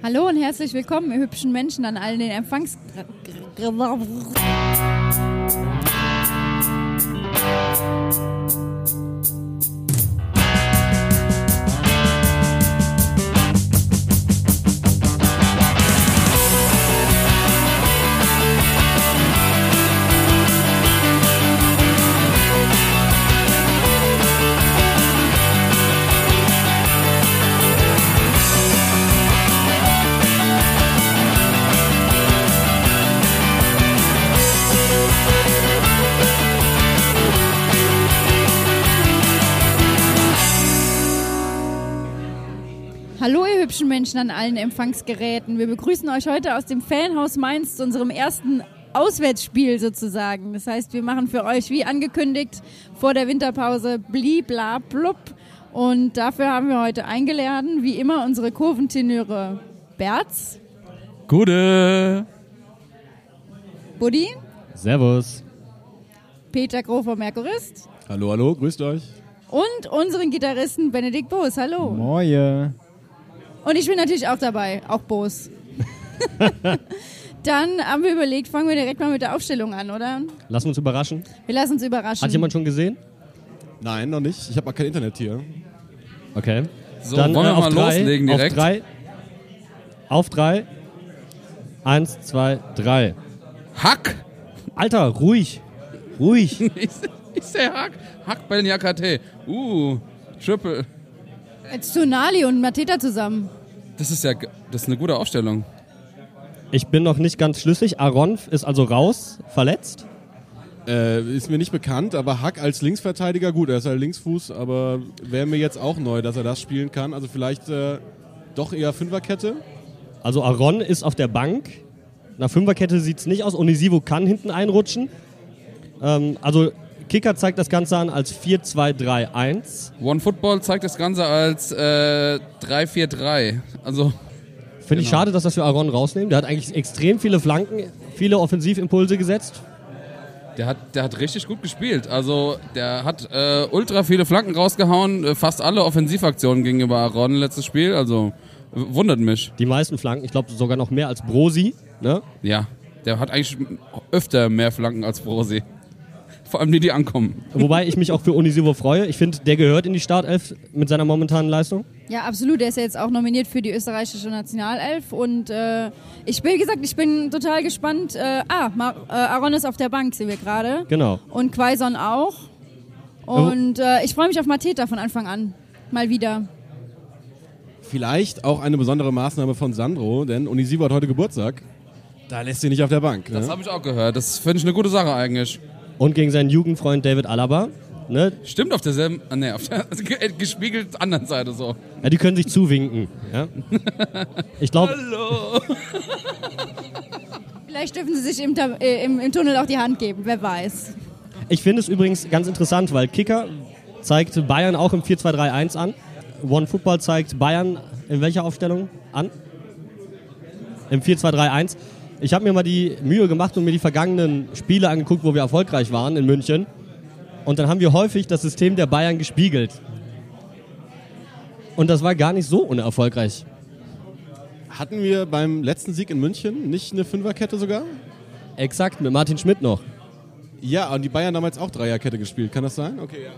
Hallo und herzlich willkommen, ihr hübschen Menschen, an allen den Empfangs... Menschen an allen Empfangsgeräten. Wir begrüßen euch heute aus dem Fanhaus Mainz zu unserem ersten Auswärtsspiel sozusagen. Das heißt, wir machen für euch, wie angekündigt, vor der Winterpause blibla blub. Und dafür haben wir heute eingeladen, wie immer, unsere Kurventenöre Berz, Gute. Buddy, Servus. Peter Grofer Merkurist Hallo, hallo, grüßt euch. und unseren Gitarristen Benedikt Boos. Hallo. Moje. Und ich bin natürlich auch dabei, auch Boos. Dann haben wir überlegt, fangen wir direkt mal mit der Aufstellung an, oder? Lass uns überraschen. Wir lassen uns überraschen. Hat jemand schon gesehen? Nein, noch nicht. Ich habe mal kein Internet hier. Okay. So, Dann wollen äh, wir auf mal drei, loslegen direkt? Auf drei. Auf drei. Eins, zwei, drei. Hack! Alter, ruhig. Ruhig. Ich, ich sehe Hack. Hack bei den JKT. Uh, Triple. Jetzt Tonali und Mateta zusammen. Das ist ja das ist eine gute Aufstellung. Ich bin noch nicht ganz schlüssig. Aaron ist also raus, verletzt. Äh, ist mir nicht bekannt, aber Hack als Linksverteidiger, gut, er ist halt Linksfuß, aber wäre mir jetzt auch neu, dass er das spielen kann. Also vielleicht äh, doch eher Fünferkette. Also Aaron ist auf der Bank. Nach Fünferkette sieht es nicht aus. Onisivo kann hinten einrutschen. Ähm, also Kicker zeigt das Ganze an als 4-2-3-1. One Football zeigt das Ganze als äh, 3-4-3. Also, Finde ich Genau. schade, dass das für Aaron rausnehmen. Der hat eigentlich extrem viele Flanken, viele Offensivimpulse gesetzt. der hat, der hat richtig gut gespielt. Also, der hat äh, ultra viele Flanken rausgehauen. Äh, fast alle Offensivaktionen gegenüber Aaron letztes Spiel. Also, wundert mich. Die meisten Flanken, ich glaube sogar noch mehr als Brosi. Ne? Ja, der hat eigentlich öfter mehr Flanken als Brosi. Vor allem die, die ankommen. Wobei ich mich auch für Onisivo freue. Ich finde, der gehört in die Startelf mit seiner momentanen Leistung. Ja, absolut. Er ist ja jetzt auch nominiert für die österreichische Nationalelf. Und äh, ich bin, wie gesagt, ich bin total gespannt. Äh, ah, Mar äh, Aaron ist auf der Bank, sehen wir gerade. Genau. Und Quaison auch. Und äh, ich freue mich auf Mateta von Anfang an. Mal wieder. Vielleicht auch eine besondere Maßnahme von Sandro, denn Onisivo hat heute Geburtstag. Da lässt sie nicht auf der Bank. Das Ne? habe ich auch gehört. Das finde ich eine gute Sache eigentlich. Und gegen seinen Jugendfreund David Alaba. Ne? Stimmt auf derselben, nee, auf der also ge- gespiegelt anderen Seite so. Ja, die können sich zuwinken. Ja? Ich glaube, Hallo. Vielleicht dürfen sie sich im, äh, im, im Tunnel auch die Hand geben, wer weiß. ich finde es übrigens ganz interessant, weil Kicker zeigt Bayern auch im 4-2-3-1 an. One Football zeigt Bayern in welcher Aufstellung an? Im 4-2-3-1. Ich habe mir mal die Mühe gemacht und mir die vergangenen Spiele angeguckt, wo wir erfolgreich waren in München. Und dann haben wir häufig das System der Bayern gespiegelt. Und das war gar nicht so unerfolgreich. Hatten wir beim letzten Sieg in München nicht eine Fünferkette sogar? Exakt, mit Martin Schmidt noch. Ja, und die Bayern damals auch Dreierkette gespielt. Kann das sein? Okay, ja.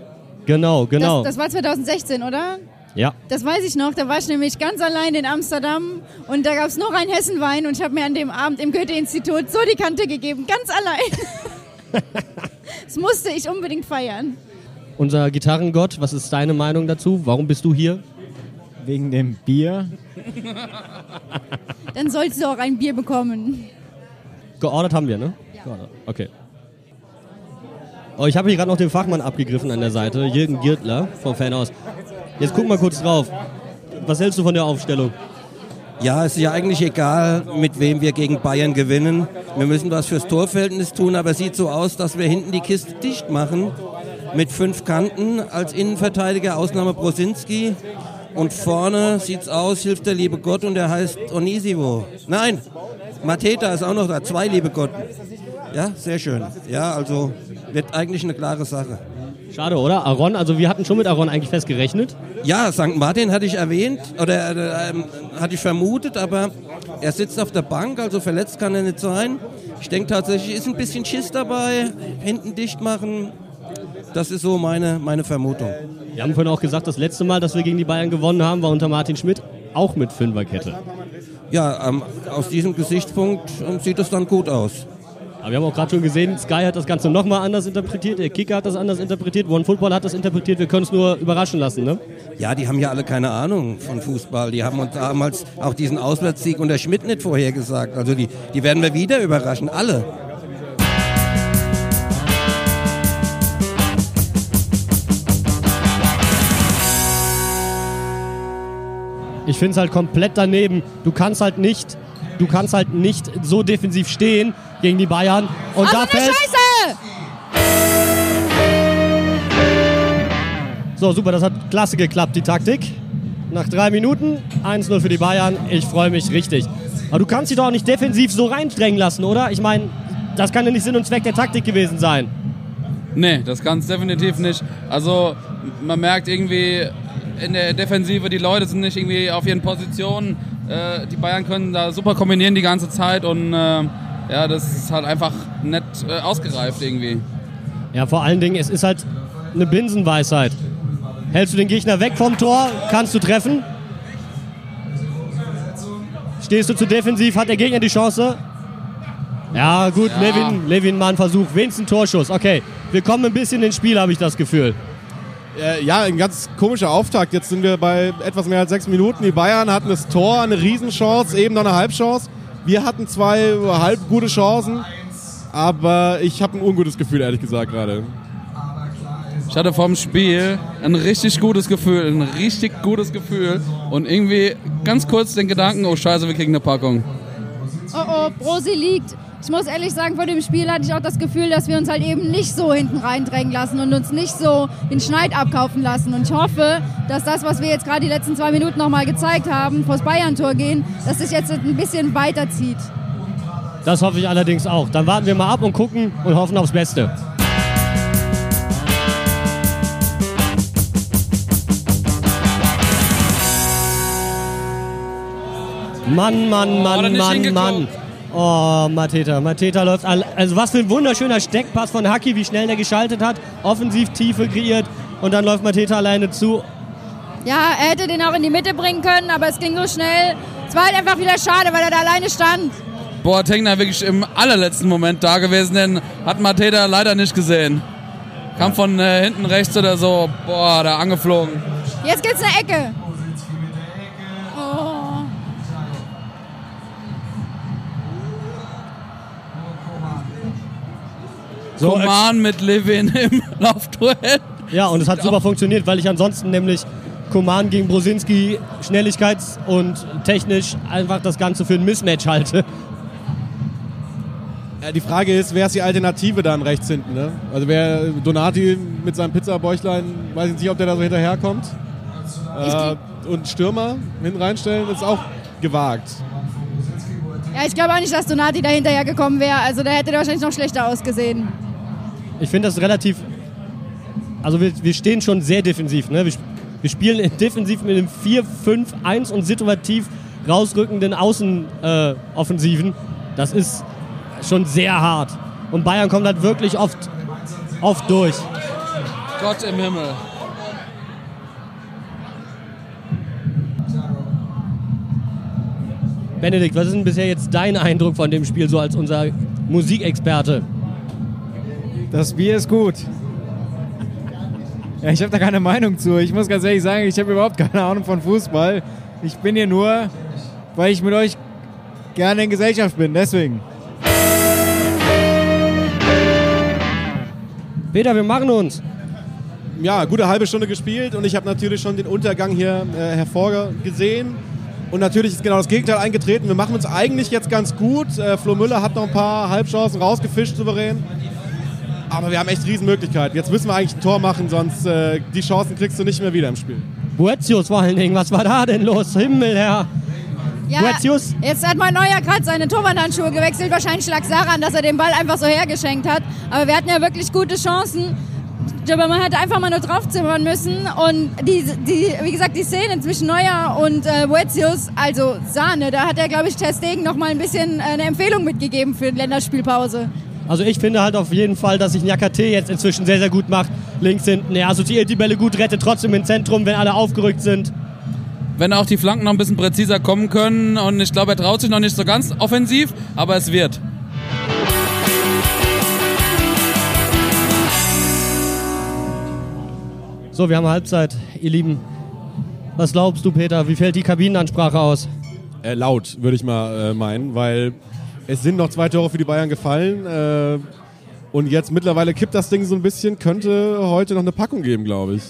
Genau, genau. Das, das war 2016, oder? Ja. Das weiß ich noch. Da war ich nämlich ganz allein in Amsterdam und da gab es nur rein Hessenwein und ich habe mir an dem Abend im Goethe-Institut so die Kante gegeben. Ganz allein. das musste ich unbedingt feiern. Unser Gitarrengott, was ist deine Meinung dazu? Warum bist du hier? Wegen dem Bier. Dann sollst du auch ein Bier bekommen. Geordert haben wir, ne? Geordert. Okay. Oh, ich habe hier gerade noch den Fachmann abgegriffen an der Seite, Jürgen Girtler vom Fanhaus. Jetzt guck mal kurz drauf. Was hältst du von der Aufstellung? Ja, es ist ja eigentlich egal, mit wem wir gegen Bayern gewinnen. Wir müssen was fürs Torverhältnis tun, aber es sieht so aus, dass wir hinten die Kiste dicht machen. Mit fünf Kanten als Innenverteidiger, Ausnahme Brosinski. Und vorne sieht's aus, hilft der liebe Gott und der heißt Onisivo. Nein, Mateta ist auch noch da, zwei liebe Gott. Ja, sehr schön. Ja, also wird eigentlich eine klare Sache. Schade, oder? Aaron, also wir hatten schon mit Aaron eigentlich fest gerechnet. Ja, St. Martin hatte ich erwähnt oder äh, ähm, hatte ich vermutet, aber er sitzt auf der Bank, also verletzt kann er nicht sein. Ich denke tatsächlich, ist ein bisschen Schiss dabei, hinten dicht machen. Das ist so meine, meine Vermutung. Wir haben vorhin auch gesagt, das letzte Mal, dass wir gegen die Bayern gewonnen haben, war unter Martin Schmidt auch mit Fünferkette. Ja, ähm, aus diesem Gesichtspunkt ähm, sieht es dann gut aus. Aber wir haben auch gerade schon gesehen, Sky hat das Ganze nochmal anders interpretiert, der Kicker hat das anders interpretiert, One Football hat das interpretiert, wir können es nur überraschen lassen, ne? Ja, die haben ja alle keine Ahnung von Fußball. Die haben uns damals auch diesen Auswärtssieg unter Schmidt nicht vorhergesagt. Also die, die werden wir wieder überraschen, alle. Ich finde es halt komplett daneben. Du kannst halt nicht, du kannst halt nicht so defensiv stehen gegen die Bayern. Und Aus da mit der fällt. Scheiße! So, super, das hat klasse geklappt, die Taktik. Nach drei Minuten 1-0 für die Bayern. Ich freue mich richtig. Aber du kannst dich doch auch nicht defensiv so reindrängen lassen, oder? Ich meine, das kann ja nicht Sinn und Zweck der Taktik gewesen sein. Nee, das kann es definitiv nicht. Also man merkt irgendwie in der Defensive, die Leute sind nicht irgendwie auf ihren Positionen. Äh, die Bayern können da super kombinieren die ganze Zeit und äh, ja, das ist halt einfach nett äh, ausgereift irgendwie. Ja, vor allen Dingen, es ist halt eine Binsenweisheit. Hältst du den Gegner weg vom Tor, kannst du treffen. Stehst du zu defensiv, hat der Gegner die Chance. Ja, gut, Ja. Levin, Levin mal ein Versuch, wenigstens ein Torschuss. Okay, wir kommen ein bisschen ins Spiel, habe ich das Gefühl. Äh, ja, ein ganz komischer Auftakt. Jetzt sind wir bei etwas mehr als sechs Minuten. Die Bayern hatten das Tor, eine Riesenchance, eben noch eine Halbchance. Wir hatten zwei halb gute Chancen. Aber ich habe ein ungutes Gefühl, ehrlich gesagt, gerade. Ich hatte vorm Spiel ein richtig gutes Gefühl, ein richtig gutes Gefühl und irgendwie ganz kurz den Gedanken, oh scheiße, wir kriegen eine Packung. Oh oh, Brosi liegt. Ich muss ehrlich sagen, vor dem Spiel hatte ich auch das Gefühl, dass wir uns halt eben nicht so hinten reindrängen lassen und uns nicht so den Schneid abkaufen lassen. Und ich hoffe, dass das, was wir jetzt gerade die letzten zwei Minuten nochmal gezeigt haben, vors Bayern-Tor gehen, dass sich jetzt ein bisschen weiterzieht. Das hoffe ich allerdings auch. Dann warten wir mal ab und gucken und hoffen aufs Beste. Mann, Mann, Mann, Mann. Mann. Oh, Mateta. Mateta läuft. all- Also, was für ein wunderschöner Steckpass von Haki, wie schnell der geschaltet hat. Offensiv Tiefe kreiert. Und dann läuft Mateta alleine zu. Ja, er hätte den auch in die Mitte bringen können, aber es ging so schnell. Es war halt einfach wieder schade, weil er da alleine stand. Boateng da wirklich im allerletzten Moment da gewesen, den hat Mateta leider nicht gesehen. Kam von äh, hinten rechts oder so, boah, da angeflogen. Jetzt gibt's eine Ecke. So, Coman mit Levin im Laufduell. Ja, und es hat super funktioniert, weil ich ansonsten nämlich Koman gegen Brosinski schnelligkeits- und technisch einfach das Ganze für ein Mismatch halte. Ja, die Frage ist, wer ist die Alternative dann rechts hinten? Ne? Also wer Donati mit seinem Pizzabäuchlein, weiß ich nicht, ob der da so hinterherkommt. Äh, und Stürmer hinten reinstellen, ist auch gewagt. Ja, ich glaube auch nicht, dass Donati da hinterher gekommen wäre. Also da hätte der wahrscheinlich noch schlechter ausgesehen. Ich finde das relativ. Also wir, wir stehen schon sehr defensiv. Ne? Wir, wir spielen defensiv mit einem 4-5-1 und situativ rausrückenden Außenoffensiven. Äh, das ist schon sehr hart. Und Bayern kommt halt wirklich oft, oft durch. Gott im Himmel. Benedikt, was ist denn bisher jetzt dein Eindruck von dem Spiel so als unser Musikexperte? Das Bier ist gut. Ja, ich habe da keine Meinung zu. Ich muss ganz ehrlich sagen, ich habe überhaupt keine Ahnung von Fußball. Ich bin hier nur, weil ich mit euch gerne in Gesellschaft bin. Deswegen. Peter, wir machen uns. Ja, gute halbe Stunde gespielt und ich habe natürlich schon den Untergang hier äh, hervorgesehen. Und natürlich ist genau das Gegenteil eingetreten. Wir machen uns eigentlich jetzt ganz gut. Äh, Flo Müller hat noch ein paar Halbchancen rausgefischt, souverän. Aber wir haben echt Riesenmöglichkeiten. Jetzt müssen wir eigentlich ein Tor machen, sonst äh, die Chancen kriegst du nicht mehr wieder im Spiel. Boetius vor allen Dingen, was war da denn los? Himmelherr. Ja, Boetius? jetzt hat mein Neuer gerade seine Torwandhandschuhe gewechselt. Wahrscheinlich lag es daran, dass er den Ball einfach so hergeschenkt hat. Aber wir hatten ja wirklich gute Chancen. Ich glaube, man hätte einfach mal nur draufzimmern müssen. Und die, die, wie gesagt, die Szene zwischen Neuer und äh, Boetius, also Sahne, da hat er, glaube ich, Ter Stegen noch mal ein bisschen äh, eine Empfehlung mitgegeben für die Länderspielpause. Also ich finde halt auf jeden Fall, dass sich Nyakate jetzt inzwischen sehr, sehr gut macht. Links hinten, er assoziiert die Bälle gut, rettet trotzdem im Zentrum, wenn alle aufgerückt sind. Wenn auch die Flanken noch ein bisschen präziser kommen können und ich glaube, er traut sich noch nicht so ganz offensiv, aber es wird. So, wir haben Halbzeit, ihr Lieben. Was glaubst du, Peter? Wie fällt die Kabinenansprache aus? Äh, laut, würde ich mal äh, meinen, weil es sind noch zwei Tore für die Bayern gefallen. Äh, und jetzt mittlerweile kippt das Ding so ein bisschen, könnte heute noch eine Packung geben, glaube ich.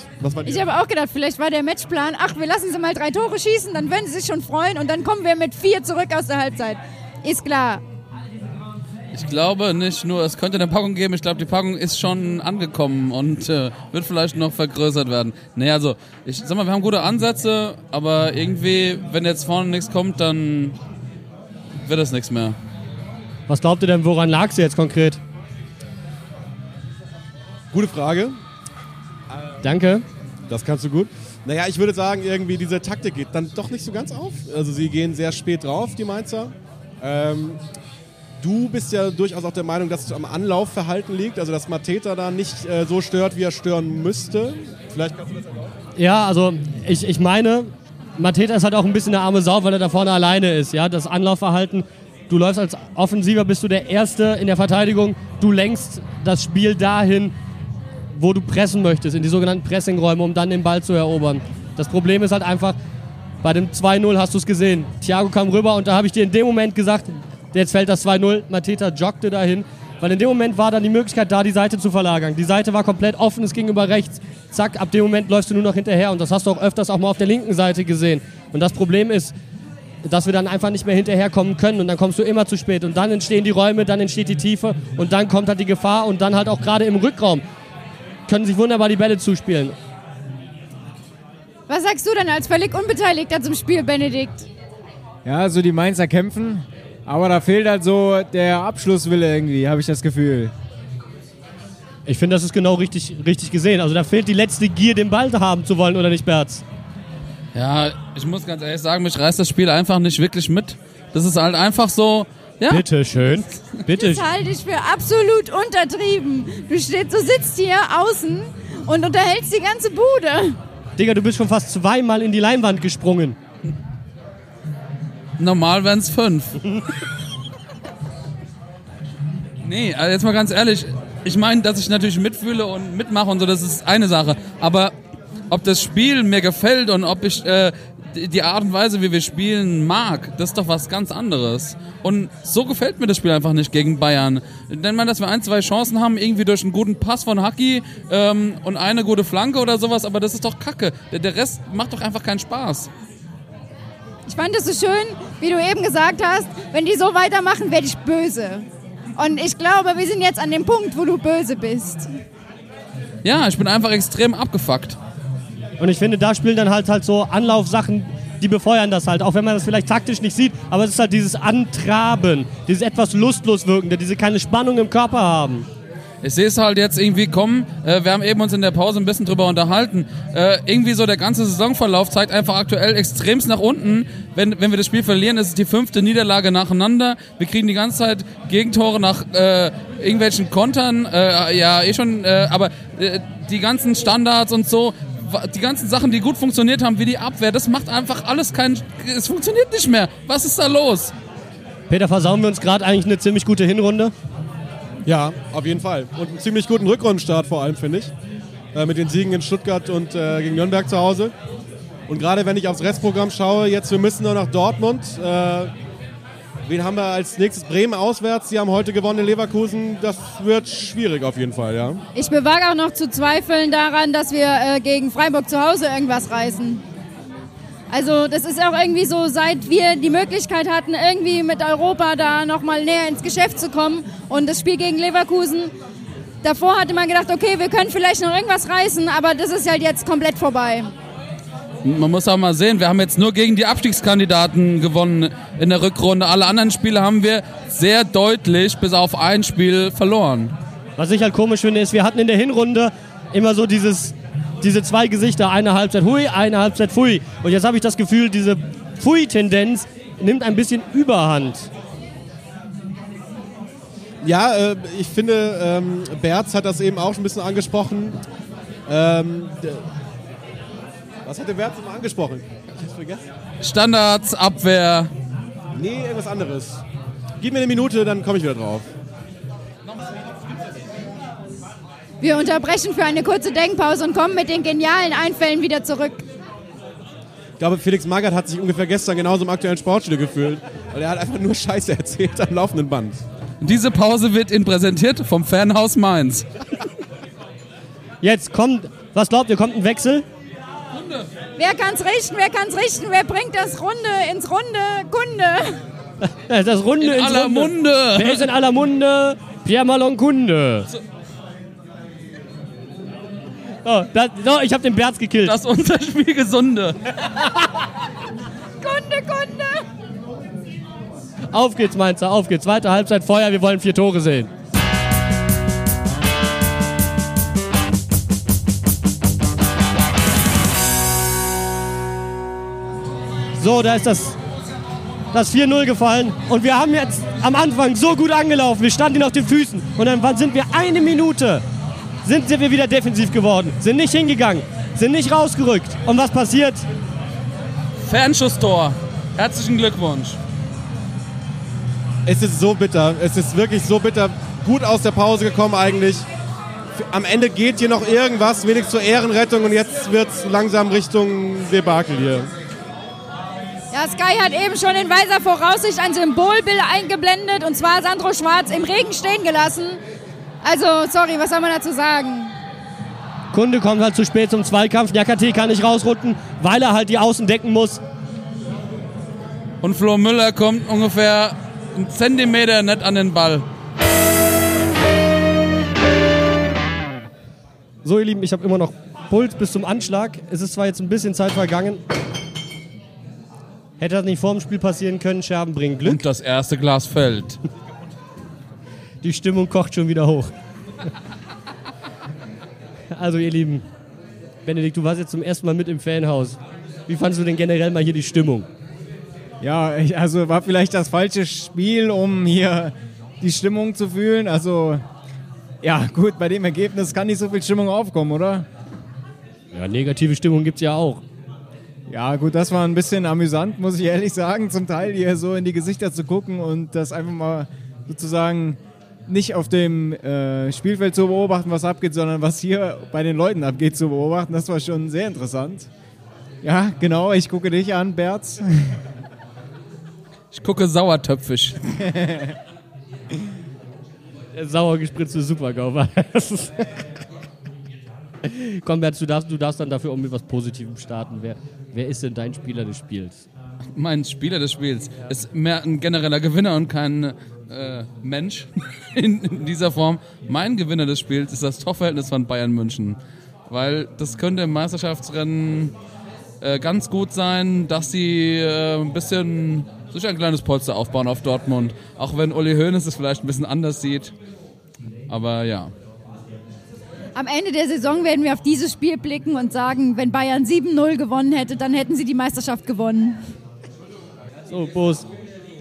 Ich habe auch gedacht, vielleicht war der Matchplan, ach, wir lassen sie mal drei Tore schießen, dann werden sie sich schon freuen und dann kommen wir mit vier zurück aus der Halbzeit. Ist klar. Ich glaube nicht nur, es könnte eine Packung geben, ich glaube, die Packung ist schon angekommen und äh, wird vielleicht noch vergrößert werden. Nee, also, ich sag mal, wir haben gute Ansätze, aber irgendwie, wenn jetzt vorne nichts kommt, dann wird es nichts mehr. Was glaubt ihr denn, woran lag sie jetzt konkret? Gute Frage. Danke. Das kannst du gut. Naja, ich würde sagen, irgendwie diese Taktik geht dann doch nicht so ganz auf. Also sie gehen sehr spät drauf, die Mainzer. Ähm, du bist ja durchaus auch der Meinung, dass es am Anlaufverhalten liegt, also dass Mateta da nicht äh, so stört, wie er stören müsste. Vielleicht kannst du das erläutern. Ja, also ich, ich meine, Mateta ist halt auch ein bisschen eine arme Sau, weil er da vorne alleine ist. Ja, das Anlaufverhalten. Du läufst als Offensiver, bist du der Erste in der Verteidigung. Du lenkst das Spiel dahin, wo du pressen möchtest, in die sogenannten Pressingräume, um dann den Ball zu erobern. Das Problem ist halt einfach, bei dem 2-0 hast du es gesehen. Thiago kam rüber und da habe ich dir in dem Moment gesagt, jetzt fällt das 2-0. Mateta joggte dahin, weil in dem Moment war dann die Möglichkeit da, die Seite zu verlagern. Die Seite war komplett offen, es ging über rechts. Zack, ab dem Moment läufst du nur noch hinterher und das hast du auch öfters auch mal auf der linken Seite gesehen. Und das Problem ist, dass wir dann einfach nicht mehr hinterherkommen können und dann kommst du immer zu spät und dann entstehen die Räume, dann entsteht die Tiefe und dann kommt halt die Gefahr und dann halt auch gerade im Rückraum können sich wunderbar die Bälle zuspielen. Was sagst du denn als völlig Unbeteiligter zum Spiel, Benedikt? Ja, so also die Mainzer kämpfen, aber da fehlt halt so der Abschlusswille irgendwie, habe ich das Gefühl. Ich finde, das ist genau richtig, richtig gesehen. Also da fehlt die letzte Gier, den Ball haben zu wollen, oder nicht, Berz? Ja, ich muss ganz ehrlich sagen, mich reißt das Spiel einfach nicht wirklich mit. Das ist halt einfach so, ja. Bitte schön. Bitte. Das halte ich für absolut untertrieben. Du stehst, du sitzt hier außen und unterhältst die ganze Bude. Digga, du bist schon fast zweimal in die Leinwand gesprungen. Normal wären es fünf. nee, also jetzt mal ganz ehrlich. Ich meine, dass ich natürlich mitfühle und mitmache und so, das ist eine Sache. Aber ob das Spiel mir gefällt und ob ich äh, die Art und Weise, wie wir spielen, mag, das ist doch was ganz anderes. Und so gefällt mir das Spiel einfach nicht gegen Bayern. Denn man, dass wir ein, zwei Chancen haben, irgendwie durch einen guten Pass von Haki ähm, und eine gute Flanke oder sowas, aber das ist doch Kacke. Der, der Rest macht doch einfach keinen Spaß. Ich fand es so schön, wie du eben gesagt hast, wenn die so weitermachen, werde ich böse. Und ich glaube, wir sind jetzt an dem Punkt, wo du böse bist. Ja, ich bin einfach extrem abgefuckt. Und ich finde, da spielen dann halt halt so Anlaufsachen, die befeuern das halt, auch wenn man das vielleicht taktisch nicht sieht, aber es ist halt dieses Antraben, dieses etwas lustlos wirkende, diese keine Spannung im Körper haben. Ich sehe es halt jetzt irgendwie kommen. Äh, wir haben eben uns in der Pause ein bisschen drüber unterhalten. Äh, irgendwie so der ganze Saisonverlauf zeigt einfach aktuell extremst nach unten. Wenn, wenn wir das Spiel verlieren, ist es die fünfte Niederlage nacheinander. Wir kriegen die ganze Zeit Gegentore nach äh, irgendwelchen Kontern. Äh, ja, eh schon. Äh, aber äh, die ganzen Standards und so die ganzen Sachen, die gut funktioniert haben, wie die Abwehr, das macht einfach alles kein. Es funktioniert nicht mehr. Was ist da los? Peter, versauen wir uns gerade eigentlich eine ziemlich gute Hinrunde? Ja, auf jeden Fall. Und einen ziemlich guten Rückrundenstart vor allem, finde ich. Äh, mit den Siegen in Stuttgart und äh, gegen Nürnberg zu Hause. Und gerade wenn ich aufs Restprogramm schaue, jetzt wir müssen nur nach Dortmund. Äh, Wen haben wir als nächstes? Bremen auswärts. Sie haben heute gewonnen in Leverkusen. Das wird schwierig auf jeden Fall, ja. Ich bewage auch noch zu zweifeln daran, dass wir äh, gegen Freiburg zu Hause irgendwas reißen. Also das ist auch irgendwie so, seit wir die Möglichkeit hatten, irgendwie mit Europa da nochmal näher ins Geschäft zu kommen und das Spiel gegen Leverkusen, davor hatte man gedacht, okay, wir können vielleicht noch irgendwas reißen, aber das ist halt jetzt komplett vorbei man muss auch mal sehen, wir haben jetzt nur gegen die Abstiegskandidaten gewonnen in der Rückrunde. Alle anderen Spiele haben wir sehr deutlich bis auf ein Spiel verloren. Was ich halt komisch finde, ist, wir hatten in der Hinrunde immer so dieses, diese zwei Gesichter, eine Halbzeit hui, eine Halbzeit pfui. Und jetzt habe ich das Gefühl, diese Pfui-Tendenz nimmt ein bisschen Überhand. Ja, äh, ich finde, ähm, Berz hat das eben auch schon ein bisschen angesprochen. Ähm, was hat der Berz immer angesprochen? Ich hab's vergessen. Standards, Abwehr. Nee, irgendwas anderes. Gib mir eine Minute, dann komme ich wieder drauf. Wir unterbrechen für eine kurze Denkpause und kommen mit den genialen Einfällen wieder zurück. Ich glaube, Felix Magath hat sich ungefähr gestern genauso im aktuellen Sportstudio gefühlt. Weil er hat einfach nur Scheiße erzählt am laufenden Band. Diese Pause wird Ihnen präsentiert vom Fanhaus Mainz. Jetzt kommt, was glaubt ihr, kommt ein Wechsel? Wer kann's richten? Wer kann's richten? Wer bringt das Runde ins Runde? Kunde. Das Runde In ins aller Runde. Munde. Wer ist in aller Munde? Pierre Malon Kunde. Oh, das, so, ich habe den Berz gekillt. Das unser Spiel Gesunde. Kunde, Kunde. Auf geht's, Mainzer, auf geht's. Zweite Halbzeit, Feuer, wir wollen vier Tore sehen. So, da ist das, das 4-0 gefallen. Und wir haben jetzt am Anfang so gut angelaufen. Wir standen ihnen auf den Füßen. Und dann sind wir eine Minute, sind wir wieder defensiv geworden. Sind nicht hingegangen, sind nicht rausgerückt. Und was passiert? Fernschusstor. Herzlichen Glückwunsch. Es ist so bitter. Es ist wirklich so bitter. Gut aus der Pause gekommen eigentlich. Am Ende geht hier noch irgendwas, wenig zur Ehrenrettung und jetzt wird es langsam Richtung Debakel hier. Ja, Sky hat eben schon in weiser Voraussicht ein Symbolbild eingeblendet und zwar Sandro Schwarz im Regen stehen gelassen. Also, sorry, was soll man dazu sagen? Kunde kommt halt zu spät zum Zweikampf. Jakate kann nicht rausrücken, weil er halt die Außen decken muss. Und Flo Müller kommt ungefähr einen Zentimeter nicht an den Ball. So, ihr Lieben, ich habe immer noch Puls bis zum Anschlag. Es ist zwar jetzt ein bisschen Zeit vergangen. Hätte das nicht vor dem Spiel passieren können, Scherben bringen Glück. Und das erste Glas fällt. Die Stimmung kocht schon wieder hoch. Also, ihr Lieben, Benedikt, du warst jetzt zum ersten Mal mit im Fanhaus. Wie fandest du denn generell mal hier die Stimmung? Ja, ich, also war vielleicht das falsche Spiel, um hier die Stimmung zu fühlen. Also, ja, gut, bei dem Ergebnis kann nicht so viel Stimmung aufkommen, oder? Ja, negative Stimmung gibt's ja auch. Ja, gut, das war ein bisschen amüsant, muss ich ehrlich sagen, zum Teil hier so in die Gesichter zu gucken und das einfach mal sozusagen nicht auf dem äh, Spielfeld zu beobachten, was abgeht, sondern was hier bei den Leuten abgeht, zu beobachten. Das war schon sehr interessant. Ja, genau, ich gucke dich an, Berz. Ich gucke sauertöpfig. Der sauer gespritzte Supergau war das. Komm, Bert, du darfst, du darfst dann dafür auch mit was Positivem starten. Wer, wer ist denn dein Spieler des Spiels? Mein Spieler des Spiels ist mehr ein genereller Gewinner und kein äh, Mensch in, in dieser Form. Mein Gewinner des Spiels ist das Torverhältnis von Bayern München. Weil das könnte im Meisterschaftsrennen äh, ganz gut sein, dass sie äh, ein bisschen sich ein kleines Polster aufbauen auf Dortmund. Auch wenn Uli Hoeneß es vielleicht ein bisschen anders sieht. Aber ja. Am Ende der Saison werden wir auf dieses Spiel blicken und sagen, wenn Bayern 7-0 gewonnen hätte, dann hätten sie die Meisterschaft gewonnen. So, Boos.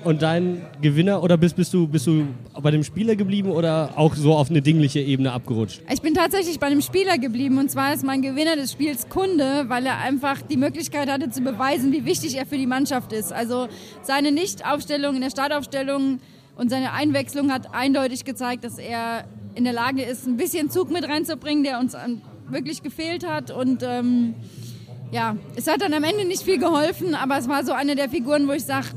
Und dein Gewinner oder bist, bist, du, bist du bei dem Spieler geblieben oder auch so auf eine dingliche Ebene abgerutscht? Ich bin tatsächlich bei einem Spieler geblieben und zwar ist mein Gewinner des Spiels Kunde, weil er einfach die Möglichkeit hatte zu beweisen, wie wichtig er für die Mannschaft ist. Also seine Nichtaufstellung in der Startaufstellung und seine Einwechslung hat eindeutig gezeigt, dass er in der Lage ist, ein bisschen Zug mit reinzubringen, der uns wirklich gefehlt hat und ähm, ja, es hat dann am Ende nicht viel geholfen, aber es war so eine der Figuren, wo ich sage,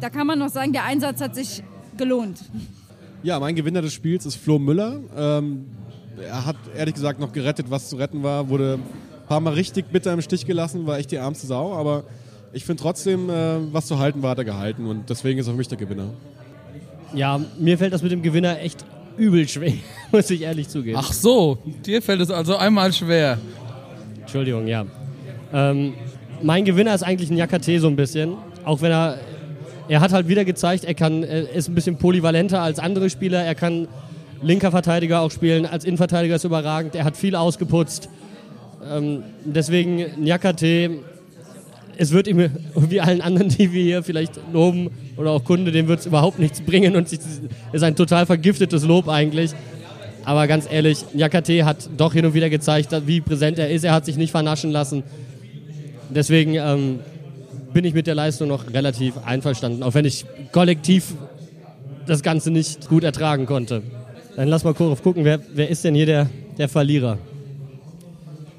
da kann man noch sagen, der Einsatz hat sich gelohnt. Ja, mein Gewinner des Spiels ist Flo Müller. Ähm, er hat ehrlich gesagt noch gerettet, was zu retten war. Wurde ein paar Mal richtig bitter im Stich gelassen, war echt die ärmste Sau. Aber ich finde trotzdem, äh, was zu halten war, hat er gehalten. Und deswegen ist er für mich der Gewinner. Ja, mir fällt das mit dem Gewinner echt übel schwer, muss ich ehrlich zugeben. Ach so, dir fällt es also einmal schwer. Entschuldigung, ja. Ähm, mein Gewinner ist eigentlich ein Jakate so ein bisschen. Auch wenn er, er hat halt wieder gezeigt, er kann, er ist ein bisschen polyvalenter als andere Spieler. Er kann linker Verteidiger auch spielen. Als Innenverteidiger ist überragend. Er hat viel ausgeputzt. Ähm, deswegen Nyakate, es wird ihm, wie allen anderen, die wir hier vielleicht loben oder auch Kunde, dem wird es überhaupt nichts bringen und es ist ein total vergiftetes Lob eigentlich. Aber ganz ehrlich, Nyakate hat doch hin und wieder gezeigt, wie präsent er ist. Er hat sich nicht vernaschen lassen. Deswegen ähm, bin ich mit der Leistung noch relativ einverstanden, auch wenn ich kollektiv das Ganze nicht gut ertragen konnte. Dann lass mal kurz gucken, wer, wer ist denn hier der, der Verlierer?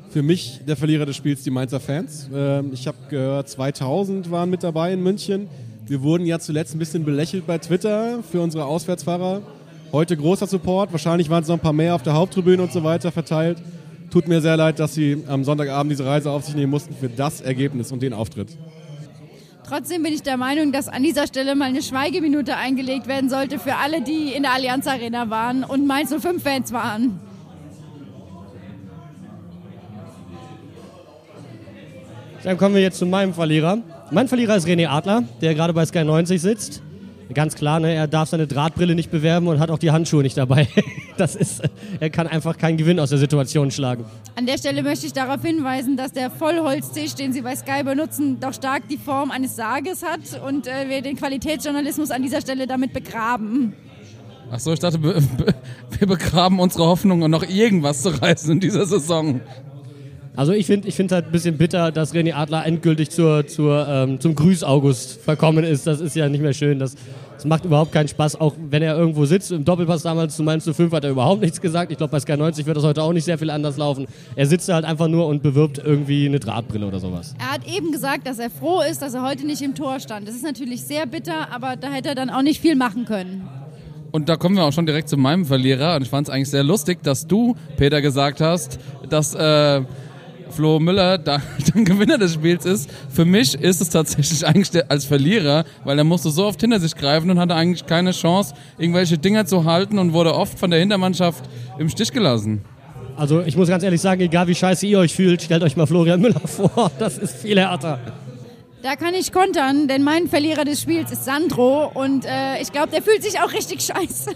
Für mich der Verlierer des Spiels die Mainzer Fans. Ähm, ich habe gehört, 2000 waren mit dabei in München. Wir wurden ja zuletzt ein bisschen belächelt bei Twitter für unsere Auswärtsfahrer. Heute großer Support. Wahrscheinlich waren es noch ein paar mehr auf der Haupttribüne und so weiter verteilt. Tut mir sehr leid, dass Sie am Sonntagabend diese Reise auf sich nehmen mussten für das Ergebnis und den Auftritt. Trotzdem bin ich der Meinung, dass an dieser Stelle mal eine Schweigeminute eingelegt werden sollte für alle, die in der Allianz Arena waren und Mainz 05 Fans waren. Dann kommen wir jetzt zu meinem Verlierer. Mein Verlierer ist René Adler, der gerade bei Sky 90 sitzt. Ganz klar, ne, er darf seine Drahtbrille nicht bewerben und hat auch die Handschuhe nicht dabei. Das ist, er kann einfach keinen Gewinn aus der Situation schlagen. An der Stelle möchte ich darauf hinweisen, dass der Vollholztisch, den Sie bei Sky benutzen, doch stark die Form eines Sarges hat und äh, wir den Qualitätsjournalismus an dieser Stelle damit begraben. Ach so, ich dachte, wir begraben unsere Hoffnung, noch irgendwas zu reißen in dieser Saison. Also ich finde ich find halt ein bisschen bitter, dass René Adler endgültig zur, zur, ähm, zum Grüß-August verkommen ist. Das ist ja nicht mehr schön. Das, das macht überhaupt keinen Spaß, auch wenn er irgendwo sitzt. Im Doppelpass damals zu Mainz 5 hat er überhaupt nichts gesagt. Ich glaube, bei Sky 90 wird das heute auch nicht sehr viel anders laufen. Er sitzt halt einfach nur und bewirbt irgendwie eine Drahtbrille oder sowas. Er hat eben gesagt, dass er froh ist, dass er heute nicht im Tor stand. Das ist natürlich sehr bitter, aber da hätte er dann auch nicht viel machen können. Und da kommen wir auch schon direkt zu meinem Verlierer. Und ich fand es eigentlich sehr lustig, dass du, Peter, gesagt hast, dass... Äh, Flo Müller da, dann Gewinner des Spiels ist. Für mich ist es tatsächlich eigentlich als Verlierer, weil er musste so oft hinter sich greifen und hatte eigentlich keine Chance, irgendwelche Dinger zu halten und wurde oft von der Hintermannschaft im Stich gelassen. Also ich muss ganz ehrlich sagen, egal wie scheiße ihr euch fühlt, stellt euch mal Florian Müller vor. Das ist viel härter. Da kann ich kontern, denn mein Verlierer des Spiels ist Sandro und äh, ich glaube, der fühlt sich auch richtig scheiße.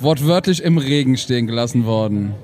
Wortwörtlich im Regen stehen gelassen worden.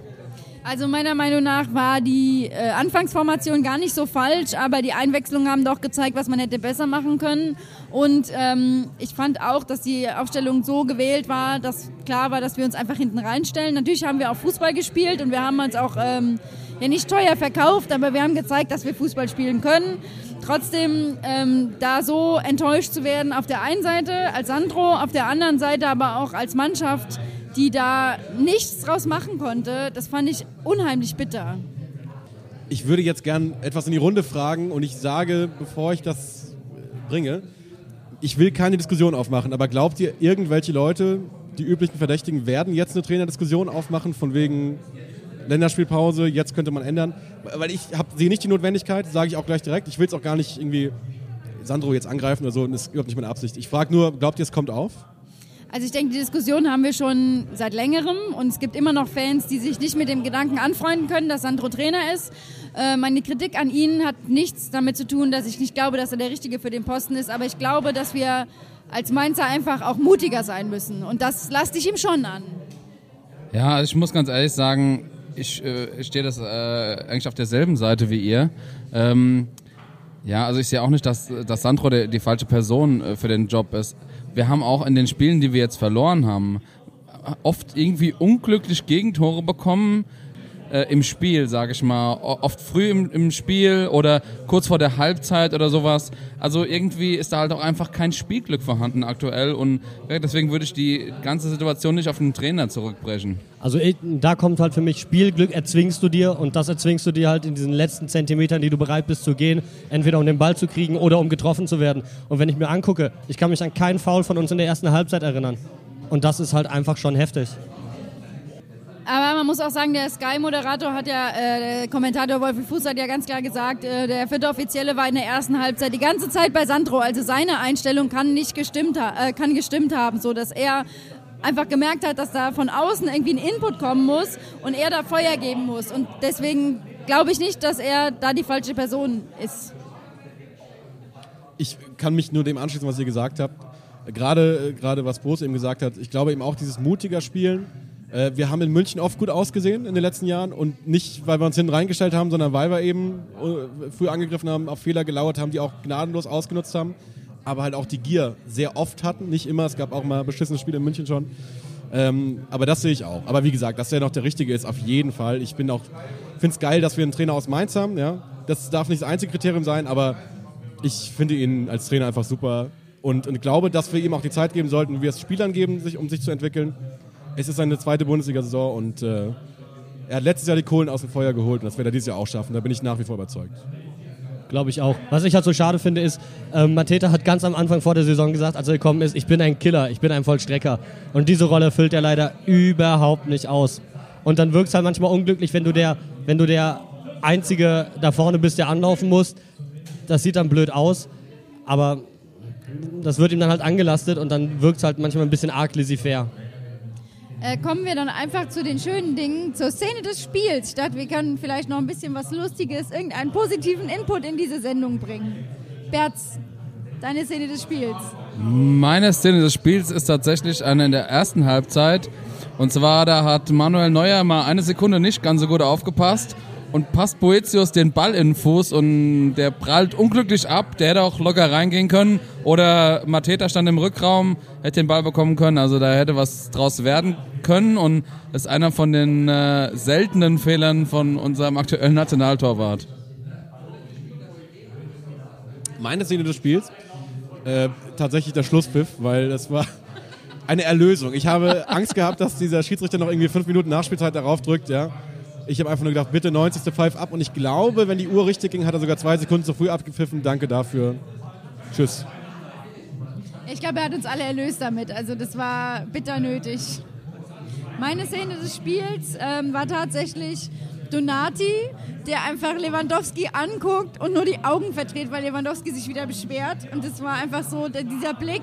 Also meiner Meinung nach war die äh, Anfangsformation gar nicht so falsch, aber die Einwechslungen haben doch gezeigt, was man hätte besser machen können. Und ähm, ich fand auch, dass die Aufstellung so gewählt war, dass klar war, dass wir uns einfach hinten reinstellen. Natürlich haben wir auch Fußball gespielt und wir haben uns auch ähm, ja nicht teuer verkauft, aber wir haben gezeigt, dass wir Fußball spielen können. Trotzdem ähm, da so enttäuscht zu werden auf der einen Seite als Sandro, auf der anderen Seite aber auch als Mannschaft die da nichts draus machen konnte, das fand ich unheimlich bitter. Ich würde jetzt gern etwas in die Runde fragen und ich sage, bevor ich das bringe, ich will keine Diskussion aufmachen, aber glaubt ihr, irgendwelche Leute, die üblichen Verdächtigen, werden jetzt eine Trainerdiskussion aufmachen, von wegen Länderspielpause, jetzt könnte man ändern? Weil ich sehe nicht die Notwendigkeit, sage ich auch gleich direkt. Ich will es auch gar nicht irgendwie Sandro jetzt angreifen oder so, das ist überhaupt nicht meine Absicht. Ich frage nur, glaubt ihr, es kommt auf? Also ich denke, die Diskussion haben wir schon seit längerem und es gibt immer noch Fans, die sich nicht mit dem Gedanken anfreunden können, dass Sandro Trainer ist. Äh, meine Kritik an ihn hat nichts damit zu tun, dass ich nicht glaube, dass er der Richtige für den Posten ist, aber ich glaube, dass wir als Mainzer einfach auch mutiger sein müssen und das lasse ich ihm schon an. Ja, also ich muss ganz ehrlich sagen, ich, äh, ich stehe das äh, eigentlich auf derselben Seite wie ihr. Ähm, ja, also ich sehe auch nicht, dass, dass Sandro der, die falsche Person äh, für den Job ist wir haben auch in den Spielen, die wir jetzt verloren haben, oft irgendwie unglücklich Gegentore bekommen äh, im Spiel, sage ich mal. Oft früh im, im, Spiel oder kurz vor der Halbzeit oder sowas. Also irgendwie ist da halt auch einfach kein Spielglück vorhanden aktuell und deswegen würde ich die ganze Situation nicht auf den Trainer zurückbrechen. Also da kommt halt für mich Spielglück erzwingst du dir und das erzwingst du dir halt in diesen letzten Zentimetern, die du bereit bist zu gehen, entweder um den Ball zu kriegen oder um getroffen zu werden. Und wenn ich mir angucke, ich kann mich an keinen Foul von uns in der ersten Halbzeit erinnern. Und das ist halt einfach schon heftig. Aber man muss auch sagen, der Sky-Moderator hat ja, äh, der Kommentator Wolfi Fuß hat ja ganz klar gesagt, äh, der vierte Offizielle war in der ersten Halbzeit die ganze Zeit bei Sandro. Also seine Einstellung kann nicht gestimmt, äh, kann gestimmt haben, so dass er einfach gemerkt hat, dass da von außen irgendwie ein Input kommen muss und er da Feuer geben muss. Und deswegen glaube ich nicht, dass er da die falsche Person ist. Ich kann mich nur dem anschließen, was ihr gesagt habt. Gerade, äh, gerade was Bose eben gesagt hat, ich glaube eben auch dieses mutiger Spielen. Äh, wir haben in München oft gut ausgesehen in den letzten Jahren und nicht, weil wir uns hinten reingestellt haben, sondern weil wir eben äh, früh angegriffen haben, auf Fehler gelauert haben, die auch gnadenlos ausgenutzt haben, aber halt auch die Gier sehr oft hatten, nicht immer, es gab auch mal beschissene Spiele in München schon. Ähm, aber das sehe ich auch. Aber wie gesagt, dass der noch der Richtige ist, auf jeden Fall. Ich bin auch, finde es geil, dass wir einen Trainer aus Mainz haben. Ja? Das darf nicht das einzige Kriterium sein, aber ich finde ihn als Trainer einfach super und, und glaube, dass wir ihm auch die Zeit geben sollten, wie wir es Spielern geben, sich, um sich zu entwickeln. Es ist seine zweite Bundesliga-Saison und äh, er hat letztes Jahr die Kohlen aus dem Feuer geholt und das wird er dieses Jahr auch schaffen. Da bin ich nach wie vor überzeugt. Glaube ich auch. Was ich halt so schade finde, ist, ähm, Mateta hat ganz am Anfang vor der Saison gesagt, als er gekommen ist, ich bin ein Killer, ich bin ein Vollstrecker. Und diese Rolle füllt er leider überhaupt nicht aus. Und dann wirkt es halt manchmal unglücklich, wenn du der, wenn du der Einzige da vorne bist, der anlaufen muss. Das sieht dann blöd aus, aber das wird ihm dann halt angelastet und dann wirkt es halt manchmal ein bisschen arg laissez-faire. Äh, kommen wir dann einfach zu den schönen Dingen, zur Szene des Spiels. Dachte, wir können vielleicht noch ein bisschen was Lustiges, irgendeinen positiven Input in diese Sendung bringen. Berz, deine Szene des Spiels. Meine Szene des Spiels ist tatsächlich eine in der ersten Halbzeit. Und zwar, da hat Manuel Neuer mal eine Sekunde nicht ganz so gut aufgepasst und passt Boetius den Ball in den Fuß und der prallt unglücklich ab. Der hätte auch locker reingehen können. Oder Mateta stand im Rückraum, hätte den Ball bekommen können. Also da hätte was draus werden können und das ist einer von den äh, seltenen Fehlern von unserem aktuellen Nationaltorwart. Meine Szene des Spiels, äh, tatsächlich der Schlusspfiff, weil das war eine Erlösung. Ich habe Angst gehabt, dass dieser Schiedsrichter noch irgendwie fünf Minuten Nachspielzeit darauf drückt, ja. Ich habe einfach nur gedacht, bitte 90. Pfeif ab und ich glaube, wenn die Uhr richtig ging, hat er sogar zwei Sekunden zu früh abgepfiffen. Danke dafür. Tschüss. Ich glaube, er hat uns alle erlöst damit. Also das war bitter nötig. Meine Szene des Spiels ähm, war tatsächlich Donati, der einfach Lewandowski anguckt und nur die Augen verdreht, weil Lewandowski sich wieder beschwert. Und das war einfach so dieser Blick,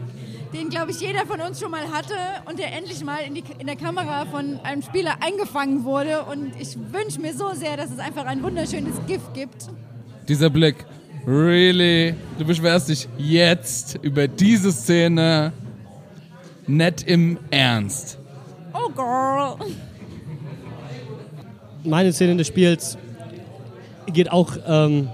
den, glaube ich, jeder von uns schon mal hatte und der endlich mal in, die, in der Kamera von einem Spieler eingefangen wurde. Und ich wünsche mir so sehr, dass es einfach ein wunderschönes Gift gibt. Dieser Blick. Really? Du beschwerst dich jetzt über diese Szene? Nett im Ernst. Oh, Girl. Meine Szene des Spiels geht auch ähm,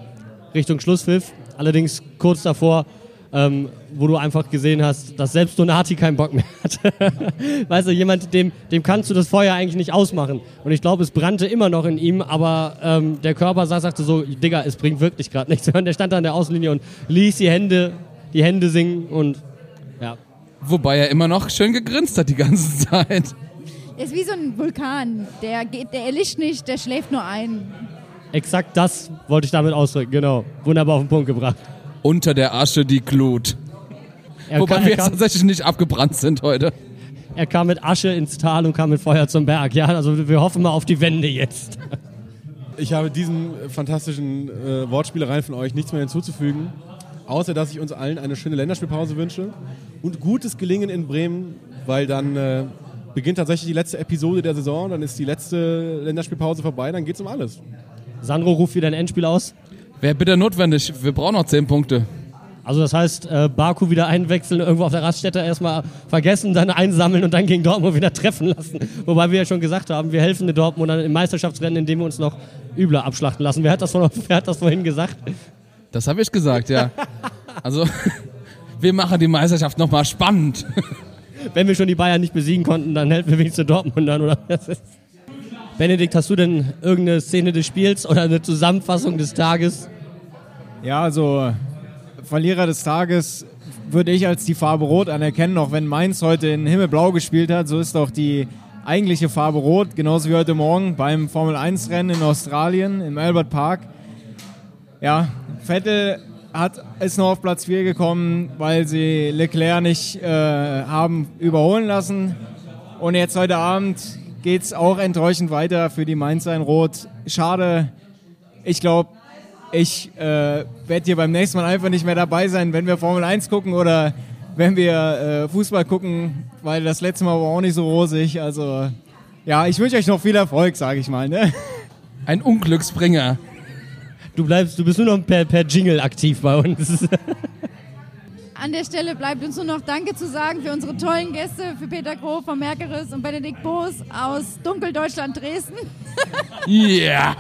Richtung Schlusspfiff, allerdings kurz davor, ähm, wo du einfach gesehen hast, dass selbst Donati keinen Bock mehr hat. weißt du, jemand, dem, dem kannst du das Feuer eigentlich nicht ausmachen. Und ich glaube, es brannte immer noch in ihm, aber ähm, der Körper sagte so, Digga, es bringt wirklich gerade nichts. Und der stand da an der Außenlinie und ließ die Hände, die Hände singen und ja. Wobei er immer noch schön gegrinst hat die ganze Zeit. Er ist wie so ein Vulkan. Der, geht, der erlischt nicht, der schläft nur ein. Exakt das wollte ich damit ausdrücken, genau. Wunderbar auf den Punkt gebracht. Unter der Asche die Glut. Er Wobei kam, wir jetzt kam, tatsächlich nicht abgebrannt sind heute. er kam mit Asche ins Tal und kam mit Feuer zum Berg. Ja, also wir hoffen mal auf die Wende jetzt. Ich habe diesen fantastischen äh, Wortspielereien von euch nichts mehr hinzuzufügen, außer dass ich uns allen eine schöne Länderspielpause wünsche und gutes Gelingen in Bremen, weil dann äh, beginnt tatsächlich die letzte Episode der Saison, dann ist die letzte Länderspielpause vorbei, dann geht's um alles. Sandro ruft wieder ein Endspiel aus. Wäre bitter notwendig. Wir brauchen noch 10 Punkte. Also das heißt, äh, Baku wieder einwechseln, irgendwo auf der Raststätte erstmal vergessen, dann einsammeln und dann gegen Dortmund wieder treffen lassen. Wobei wir ja schon gesagt haben, wir helfen den Dortmundern im Meisterschaftsrennen, indem wir uns noch übler abschlachten lassen. Wer hat das, von, wer hat das vorhin gesagt? Das habe ich gesagt, ja. Also, wir machen die Meisterschaft nochmal spannend. Wenn wir schon die Bayern nicht besiegen konnten, dann helfen wir wenigstens den Dortmundern, oder? Benedikt, hast du denn irgendeine Szene des Spiels oder eine Zusammenfassung des Tages? Ja, also Verlierer des Tages würde ich als die Farbe Rot anerkennen, auch wenn Mainz heute in Himmelblau gespielt hat, so ist doch die eigentliche Farbe Rot, genauso wie heute Morgen beim Formel 1 Rennen in Australien im Albert Park. Ja, Vettel hat, ist noch auf Platz 4 gekommen, weil sie Leclerc nicht äh, haben überholen lassen. Und jetzt heute Abend geht es auch enttäuschend weiter für die Mainzer in Rot. Schade. Ich glaube, ich äh, werde hier beim nächsten Mal einfach nicht mehr dabei sein, wenn wir Formel 1 gucken oder wenn wir äh, Fußball gucken, weil das letzte Mal war auch nicht so rosig. Also ja, ich wünsche euch noch viel Erfolg, sage ich mal. Ne? Ein Unglücksbringer. Du bleibst, du bist nur noch per, per Jingle aktiv bei uns. An der Stelle bleibt uns nur noch Danke zu sagen für unsere tollen Gäste, für Peter Groh von Merkeris und Benedikt Boos aus Dunkeldeutschland Dresden. Yeah!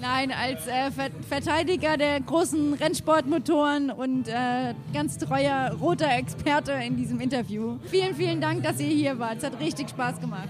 Nein, als äh, Ver Verteidiger der großen Rennsportmotoren und äh, ganz treuer roter Experte in diesem Interview. Vielen, vielen Dank, dass ihr hier wart. Es hat richtig Spaß gemacht.